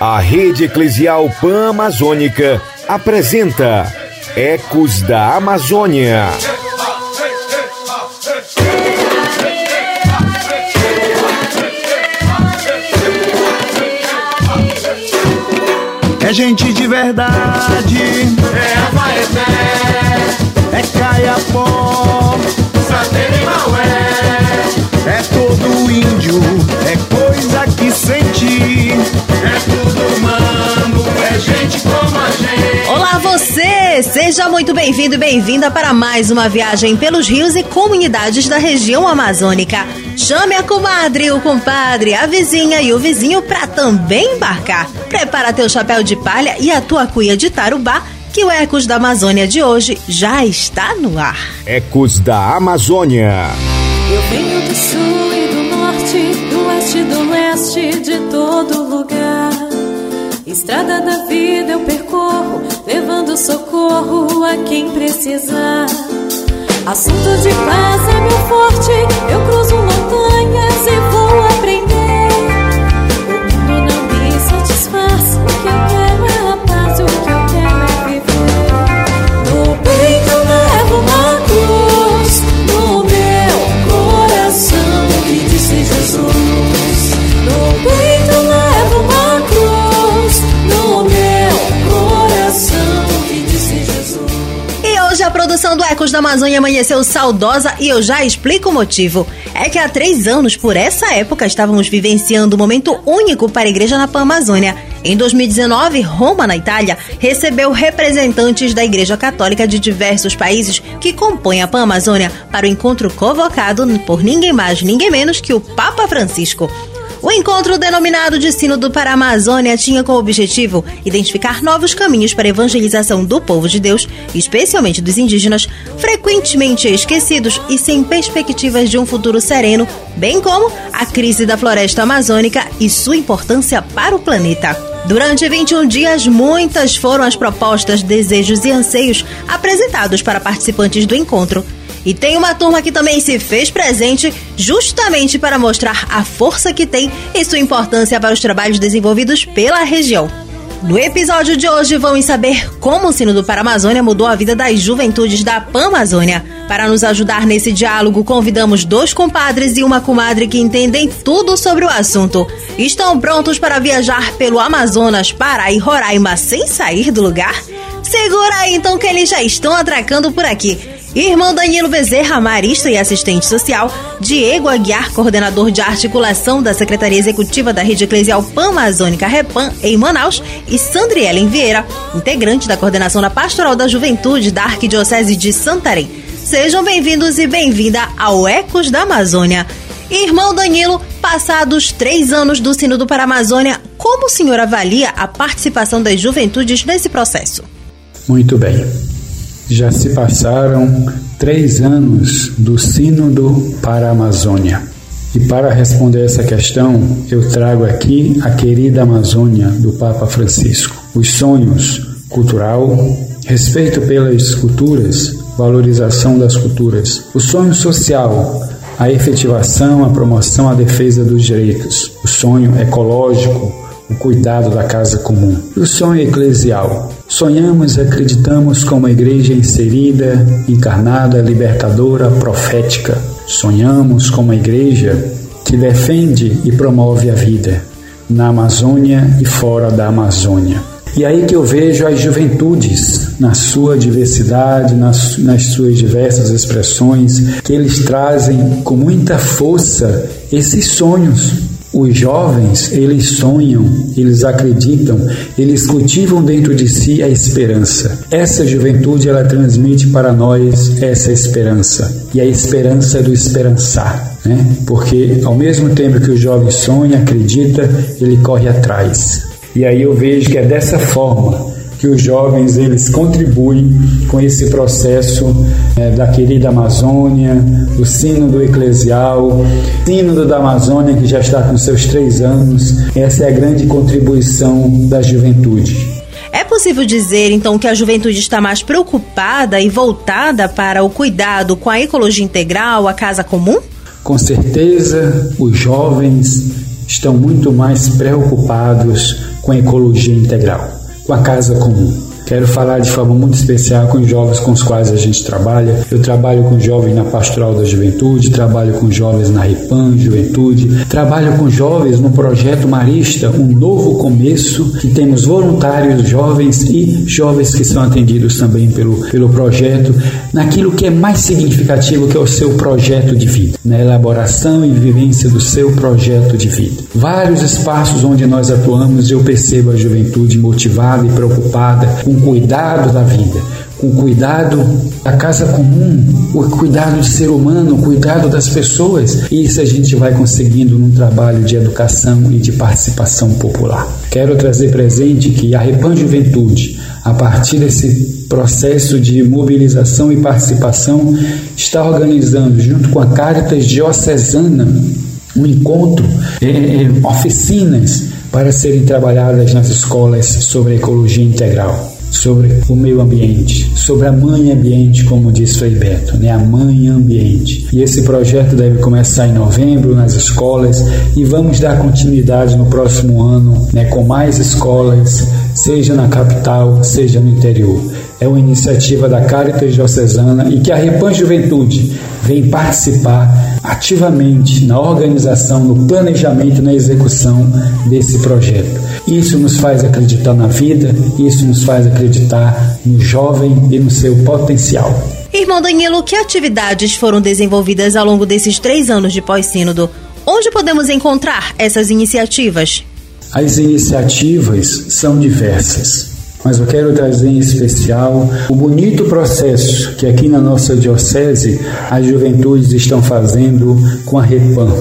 A Rede Eclesial Pan-Amazônica apresenta Ecos da Amazônia. É gente de verdade. É Abaeté. É Caiapó. E Maué. Seja muito bem-vindo e bem-vinda para mais uma viagem pelos rios e comunidades da região amazônica. Chame a comadre, o compadre, a vizinha e o vizinho para também embarcar. Prepara teu chapéu de palha e a tua cuia de tarubá, que o Ecos da Amazônia de hoje já está no ar. Ecos da Amazônia. Eu venho do sul e do norte, do oeste e do leste, de todo lugar. Estrada da vida eu percorro, levando socorro a quem precisar. Assunto de paz é meu forte, eu cruzo montanhas e vou Ecos da Amazônia amanheceu saudosa e eu já explico o motivo. É que há três anos, por essa época, estávamos vivenciando um momento único para a igreja na Pan-Amazônia. Em 2019, Roma, na Itália, recebeu representantes da Igreja Católica de diversos países que compõem a Pan-Amazônia para o encontro convocado por ninguém mais, ninguém menos que o Papa Francisco. O encontro denominado de Sínodo para Amazônia tinha como objetivo identificar novos caminhos para a evangelização do povo de Deus, especialmente dos indígenas, frequentemente esquecidos e sem perspectivas de um futuro sereno, bem como a crise da floresta amazônica e sua importância para o planeta. Durante 21 dias, muitas foram as propostas, desejos e anseios apresentados para participantes do encontro. E tem uma turma que também se fez presente justamente para mostrar a força que tem e sua importância para os trabalhos desenvolvidos pela região. No episódio de hoje, vamos saber como o Sino do Paramazônia mudou a vida das juventudes da Pan-Amazônia. Para nos ajudar nesse diálogo, convidamos dois compadres e uma comadre que entendem tudo sobre o assunto. Estão prontos para viajar pelo Amazonas, Pará e Roraima sem sair do lugar? Segura aí então que eles já estão atracando por aqui. Irmão Danilo Bezerra, marista e assistente social, Diego Aguiar, coordenador de articulação da Secretaria Executiva da Rede Eclesial Pan-Amazônica Repan em Manaus, e Sandrielen Vieira, integrante da coordenação da Pastoral da Juventude da Arquidiocese de Santarém. Sejam bem-vindos e bem-vinda ao Ecos da Amazônia. Irmão Danilo, passados três anos do Sínodo para a Amazônia, como o senhor avalia a participação das juventudes nesse processo? Muito bem. Já se passaram três anos do Sínodo para a Amazônia. E para responder essa questão, eu trago aqui a querida Amazônia do Papa Francisco. Os sonhos cultural, respeito pelas culturas, valorização das culturas. O sonho social, a efetivação, a promoção, a defesa dos direitos. O sonho ecológico, o cuidado da casa comum. O sonho eclesial. Sonhamos e acreditamos como uma igreja inserida, encarnada, libertadora, profética. Sonhamos como uma igreja que defende e promove a vida na Amazônia e fora da Amazônia. E aí que eu vejo as juventudes na sua diversidade, nas, nas suas diversas expressões, que eles trazem com muita força esses sonhos os jovens, eles sonham, eles acreditam, eles cultivam dentro de si a esperança. Essa juventude, ela transmite para nós essa esperança. E a esperança do esperançar, né? Porque ao mesmo tempo que o jovem sonha, acredita, ele corre atrás. E aí eu vejo que é dessa forma que os jovens eles contribuem com esse processo é, da querida Amazônia, o sínodo eclesial, sínodo da Amazônia que já está com seus três anos. Essa é a grande contribuição da juventude. É possível dizer, então, que a juventude está mais preocupada e voltada para o cuidado com a ecologia integral, a casa comum? Com certeza, os jovens estão muito mais preocupados com a ecologia integral, com a casa comum. Quero falar de forma muito especial com os jovens com os quais a gente trabalha. Eu trabalho com jovens na Pastoral da Juventude, trabalho com jovens na RIPAN Juventude, trabalho com jovens no projeto Marista, um novo começo, que temos voluntários jovens e jovens que são atendidos também pelo, pelo projeto, naquilo que é mais significativo, que é o seu projeto de vida, na elaboração e vivência do seu projeto de vida. Vários espaços onde nós atuamos, eu percebo a juventude motivada e preocupada com com cuidado da vida, com cuidado da casa comum, o cuidado do ser humano, o cuidado das pessoas. Isso a gente vai conseguindo num trabalho de educação e de participação popular. Quero trazer presente que a Repan Juventude, a partir desse processo de mobilização e participação, está organizando, junto com a Caritas Diocesana, um encontro, oficinas para serem trabalhadas nas escolas sobre ecologia integral sobre o meio ambiente, sobre a mãe ambiente, como disse o Beto, né? a mãe ambiente. E esse projeto deve começar em novembro nas escolas e vamos dar continuidade no próximo ano né? com mais escolas, seja na capital, seja no interior. É uma iniciativa da Caritas Diocesana e que a Repan Juventude vem participar ativamente na organização, no planejamento e na execução desse projeto. Isso nos faz acreditar na vida, isso nos faz acreditar no jovem e no seu potencial. Irmão Danilo, que atividades foram desenvolvidas ao longo desses três anos de pós-sínodo? Onde podemos encontrar essas iniciativas? As iniciativas são diversas mas eu quero trazer em especial o bonito processo que aqui na nossa diocese as juventudes estão fazendo com a REPAM,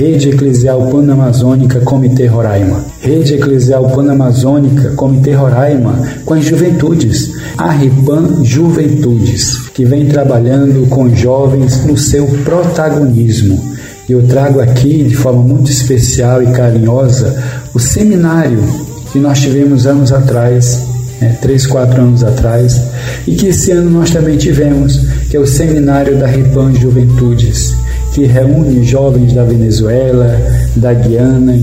Rede Eclesial Panamazônica Comitê Roraima. Rede Eclesial Panamazônica Comitê Roraima com as juventudes. A REPAM Juventudes, que vem trabalhando com jovens no seu protagonismo. Eu trago aqui, de forma muito especial e carinhosa, o seminário que nós tivemos anos atrás, né, três, quatro anos atrás, e que esse ano nós também tivemos, que é o Seminário da Ripan Juventudes, que reúne jovens da Venezuela, da Guiana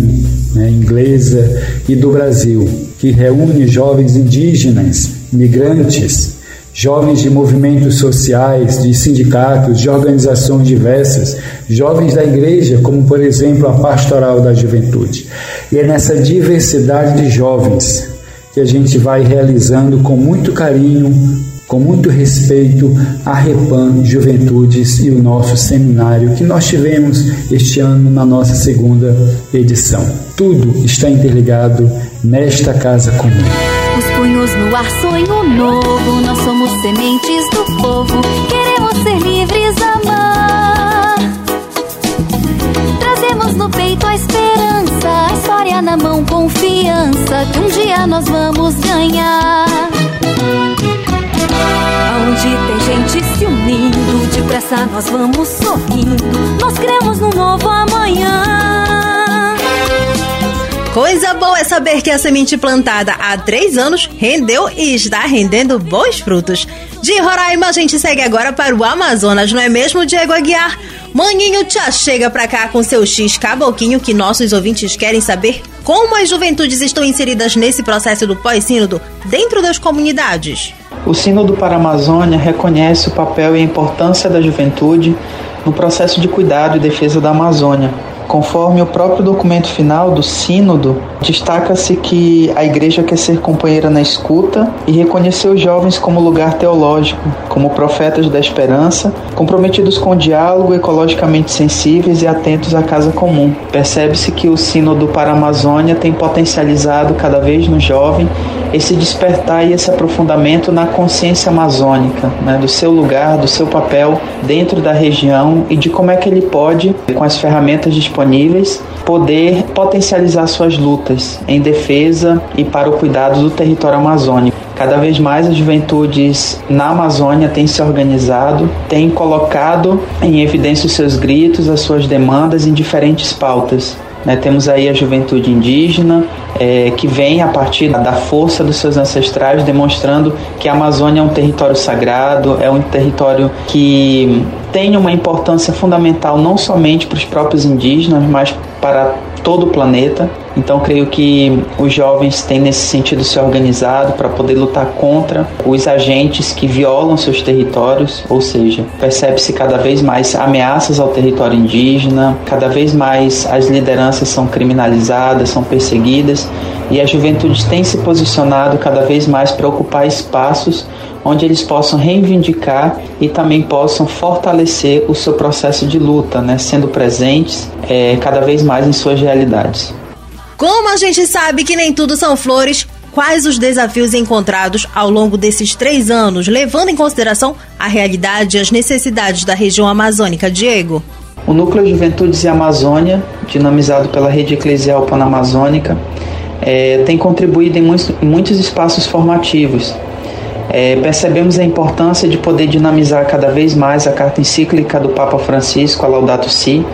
né, inglesa e do Brasil, que reúne jovens indígenas, migrantes, jovens de movimentos sociais, de sindicatos, de organizações diversas, jovens da igreja, como por exemplo a Pastoral da Juventude. E é nessa diversidade de jovens que a gente vai realizando com muito carinho, com muito respeito a Repan Juventudes e o nosso seminário que nós tivemos este ano na nossa segunda edição. Tudo está interligado nesta casa comum. Os punhos no ar, sonho novo. Nós somos sementes do povo. Queremos ser livres, amar. Trazemos no peito a esperança, a história na mão, confiança. Que um dia nós vamos ganhar. Aonde tem gente se unindo, depressa nós vamos sorrindo. Nós cremos no novo amanhã. Coisa boa é saber que a semente plantada há três anos rendeu e está rendendo bons frutos. De Roraima, a gente segue agora para o Amazonas, não é mesmo, Diego Aguiar? Maninho já chega pra cá com seu X caboquinho que nossos ouvintes querem saber como as juventudes estão inseridas nesse processo do pós-sínodo dentro das comunidades. O Sínodo para a Amazônia reconhece o papel e a importância da juventude no processo de cuidado e defesa da Amazônia Conforme o próprio documento final do Sínodo, destaca-se que a Igreja quer ser companheira na escuta e reconhecer os jovens como lugar teológico, como profetas da esperança, comprometidos com o diálogo, ecologicamente sensíveis e atentos à casa comum. Percebe-se que o Sínodo para a Amazônia tem potencializado cada vez no jovem esse despertar e esse aprofundamento na consciência amazônica, né, do seu lugar, do seu papel dentro da região e de como é que ele pode, com as ferramentas disponíveis, poder potencializar suas lutas em defesa e para o cuidado do território amazônico. Cada vez mais as juventudes na Amazônia têm se organizado, têm colocado em evidência os seus gritos, as suas demandas em diferentes pautas. Né? Temos aí a juventude indígena, é, que vem a partir da força dos seus ancestrais, demonstrando que a Amazônia é um território sagrado, é um território que tem uma importância fundamental não somente para os próprios indígenas, mas para todo o planeta. Então, creio que os jovens têm nesse sentido se organizado para poder lutar contra os agentes que violam seus territórios, ou seja, percebe-se cada vez mais ameaças ao território indígena, cada vez mais as lideranças são criminalizadas, são perseguidas, e a juventude tem se posicionado cada vez mais para ocupar espaços onde eles possam reivindicar e também possam fortalecer o seu processo de luta, né, sendo presentes é, cada vez mais em suas realidades. Como a gente sabe que nem tudo são flores, quais os desafios encontrados ao longo desses três anos, levando em consideração a realidade e as necessidades da região amazônica, Diego? O Núcleo Juventudes e Amazônia, dinamizado pela Rede Eclesial Panamazônica, é, tem contribuído em muitos, muitos espaços formativos, é, percebemos a importância de poder dinamizar cada vez mais a carta encíclica do Papa Francisco, a Laudato Si,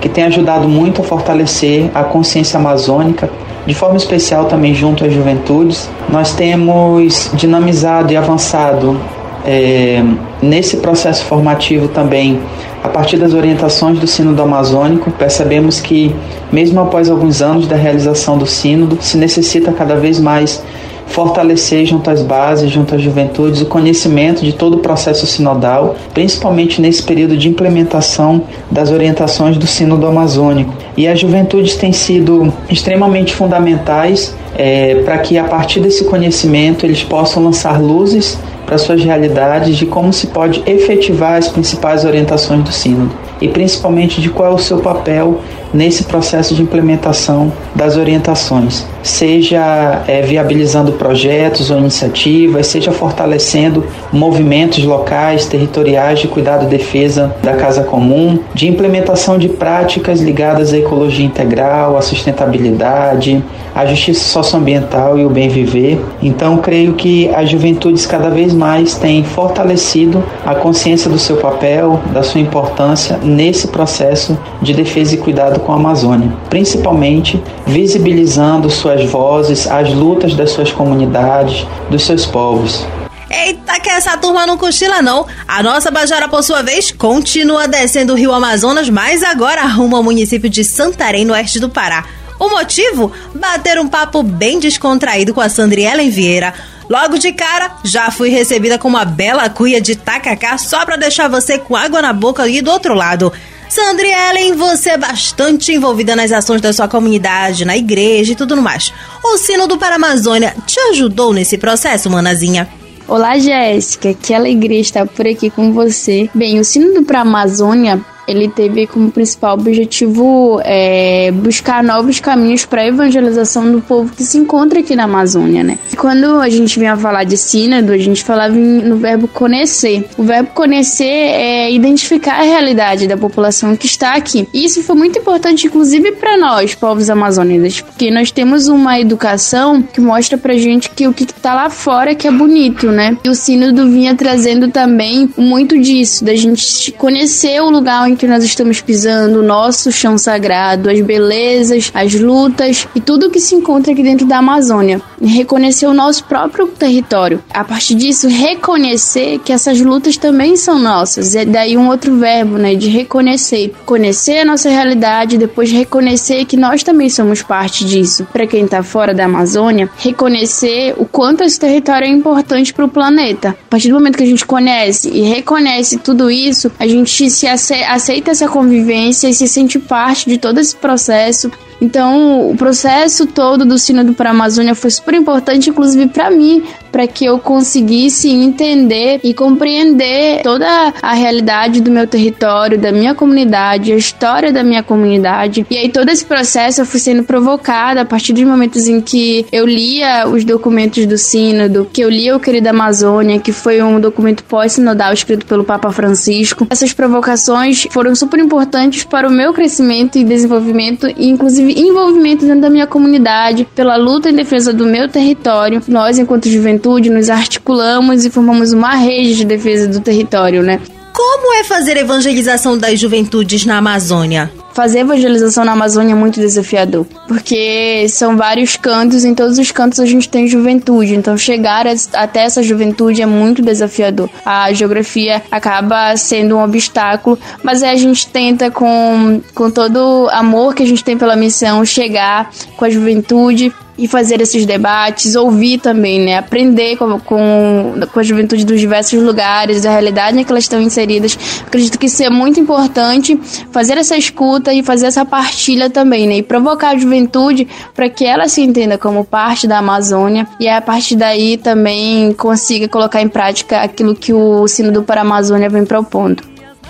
que tem ajudado muito a fortalecer a consciência amazônica, de forma especial também junto às juventudes. Nós temos dinamizado e avançado é, nesse processo formativo também a partir das orientações do Sínodo Amazônico, percebemos que, mesmo após alguns anos da realização do Sínodo, se necessita cada vez mais fortalecer junto às bases, junto às juventudes, o conhecimento de todo o processo sinodal, principalmente nesse período de implementação das orientações do Sínodo Amazônico. E as juventudes têm sido extremamente fundamentais é, para que, a partir desse conhecimento, eles possam lançar luzes para suas realidades de como se pode efetivar as principais orientações do Sínodo e principalmente de qual é o seu papel nesse processo de implementação das orientações, seja é, viabilizando projetos ou iniciativas, seja fortalecendo movimentos locais, territoriais de cuidado e defesa da casa comum, de implementação de práticas ligadas à ecologia integral, à sustentabilidade, à justiça socioambiental e o bem viver. Então, creio que as juventudes cada vez mais têm fortalecido a consciência do seu papel, da sua importância nesse processo de defesa e cuidado com a Amazônia, principalmente visibilizando suas vozes, as lutas das suas comunidades, dos seus povos. Eita, que essa turma não cochila não. A nossa Bajara, por sua vez, continua descendo o rio Amazonas, mas agora rumo ao município de Santarém, no oeste do Pará. O motivo? Bater um papo bem descontraído com a Sandriela Vieira. Logo de cara, já fui recebida com uma bela cuia de tacacá só pra deixar você com água na boca e do outro lado. Sandra Ellen, você é bastante envolvida nas ações da sua comunidade, na igreja e tudo mais. O Sino do Paramazônia te ajudou nesse processo, manazinha? Olá, Jéssica. Que alegria estar por aqui com você. Bem, o Sino do Paramazônia ele teve como principal objetivo é, buscar novos caminhos para a evangelização do povo que se encontra aqui na Amazônia, né? Quando a gente vinha falar de sínodo, a gente falava no verbo conhecer. O verbo conhecer é identificar a realidade da população que está aqui. E isso foi muito importante, inclusive para nós, povos amazônicos, porque nós temos uma educação que mostra pra gente que o que está lá fora é que é bonito, né? E o sínodo vinha trazendo também muito disso, da gente conhecer o lugar em que nós estamos pisando, o nosso chão sagrado, as belezas, as lutas e tudo que se encontra aqui dentro da Amazônia. Reconhecer o nosso próprio território. A partir disso, reconhecer que essas lutas também são nossas. É daí um outro verbo, né, de reconhecer. Conhecer a nossa realidade, depois reconhecer que nós também somos parte disso. Para quem está fora da Amazônia, reconhecer o quanto esse território é importante para o planeta. A partir do momento que a gente conhece e reconhece tudo isso, a gente se aceita aceita essa convivência e se sente parte de todo esse processo. Então, o processo todo do Sínodo para a Amazônia foi super importante, inclusive para mim, para que eu conseguisse entender e compreender toda a realidade do meu território, da minha comunidade, a história da minha comunidade. E aí todo esse processo eu fui sendo provocada a partir dos momentos em que eu lia os documentos do sínodo, que eu lia o Querido Amazônia, que foi um documento pós-sinodal escrito pelo Papa Francisco. Essas provocações foram super importantes para o meu crescimento e desenvolvimento e inclusive envolvimento dentro da minha comunidade, pela luta em defesa do meu território. Nós, enquanto juventude, nos articulamos e formamos uma rede de defesa do território, né? Como é fazer evangelização das juventudes na Amazônia? Fazer evangelização na Amazônia é muito desafiador, porque são vários cantos, em todos os cantos a gente tem juventude, então chegar até essa juventude é muito desafiador. A geografia acaba sendo um obstáculo, mas a gente tenta com, com todo amor que a gente tem pela missão chegar com a juventude e fazer esses debates, ouvir também, né? Aprender com, com, com a juventude dos diversos lugares, da realidade em que elas estão inseridas. Acredito que isso é muito importante, fazer essa escuta e fazer essa partilha também, né? E provocar a juventude para que ela se entenda como parte da Amazônia e a partir daí também consiga colocar em prática aquilo que o Sino do Amazônia vem propondo.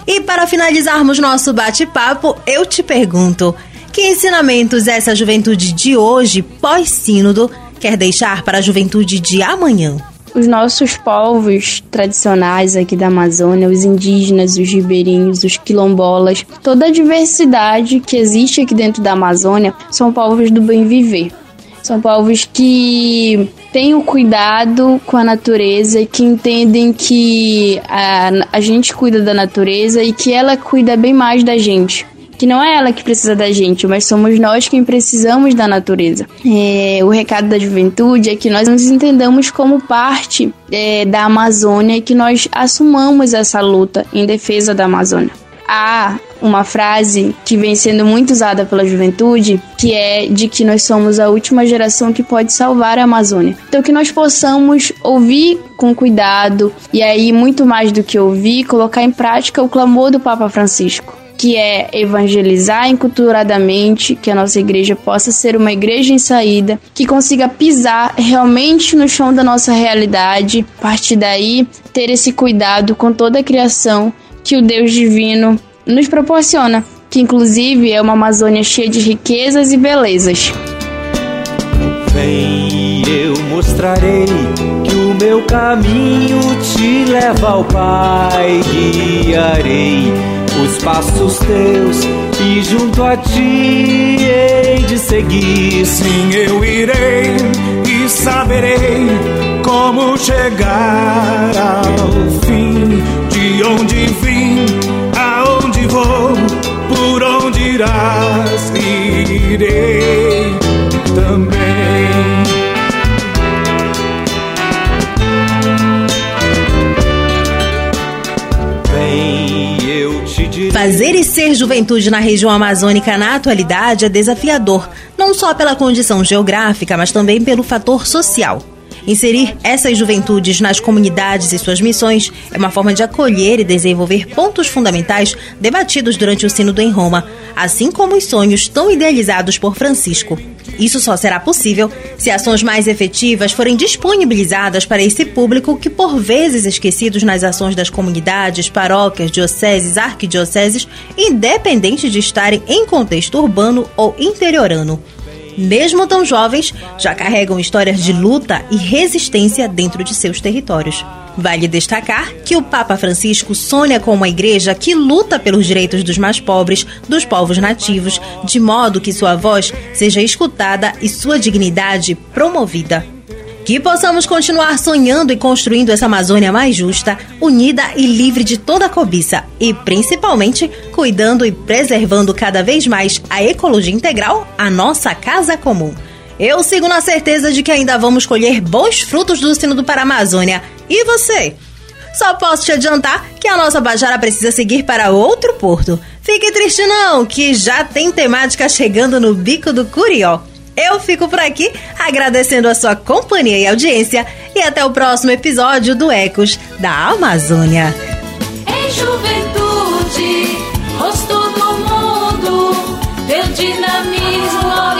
E para finalizarmos nosso bate-papo, eu te pergunto: que ensinamentos essa juventude de hoje, pós-sínodo, quer deixar para a juventude de amanhã? Os nossos povos tradicionais aqui da Amazônia, os indígenas, os ribeirinhos, os quilombolas, toda a diversidade que existe aqui dentro da Amazônia são povos do bem viver. São povos que têm o cuidado com a natureza, que entendem que a, a gente cuida da natureza e que ela cuida bem mais da gente que não é ela que precisa da gente, mas somos nós quem precisamos da natureza. É, o recado da juventude é que nós nos entendamos como parte é, da Amazônia e que nós assumamos essa luta em defesa da Amazônia. Há uma frase que vem sendo muito usada pela juventude, que é de que nós somos a última geração que pode salvar a Amazônia. Então que nós possamos ouvir com cuidado e aí muito mais do que ouvir, colocar em prática o clamor do Papa Francisco que é evangelizar enculturadamente, que a nossa igreja possa ser uma igreja em saída, que consiga pisar realmente no chão da nossa realidade, a partir daí ter esse cuidado com toda a criação que o Deus divino nos proporciona, que inclusive é uma Amazônia cheia de riquezas e belezas. Vem, eu mostrarei que o meu caminho te leva ao Pai, guiarei os passos teus e junto a ti hei de seguir. Sim, eu irei e saberei como chegar ao fim. De onde vim, aonde vou, por onde irás, irei também. Fazer e ser juventude na região amazônica na atualidade é desafiador, não só pela condição geográfica, mas também pelo fator social. Inserir essas juventudes nas comunidades e suas missões é uma forma de acolher e desenvolver pontos fundamentais debatidos durante o Sínodo em Roma, assim como os sonhos tão idealizados por Francisco. Isso só será possível se ações mais efetivas forem disponibilizadas para esse público que, por vezes esquecidos nas ações das comunidades, paróquias, dioceses, arquidioceses, independente de estarem em contexto urbano ou interiorano mesmo tão jovens, já carregam histórias de luta e resistência dentro de seus territórios. Vale destacar que o Papa Francisco sonha com uma igreja que luta pelos direitos dos mais pobres, dos povos nativos, de modo que sua voz seja escutada e sua dignidade promovida. Que possamos continuar sonhando e construindo essa Amazônia mais justa, unida e livre de toda cobiça. E, principalmente, cuidando e preservando cada vez mais a ecologia integral, a nossa casa comum. Eu sigo na certeza de que ainda vamos colher bons frutos do sino do Paramazônia. E você? Só posso te adiantar que a nossa Bajara precisa seguir para outro porto. Fique triste não, que já tem temática chegando no Bico do Curió. Eu fico por aqui agradecendo a sua companhia e audiência e até o próximo episódio do Ecos da Amazônia. Em juventude, rosto do mundo, teu dinamismo,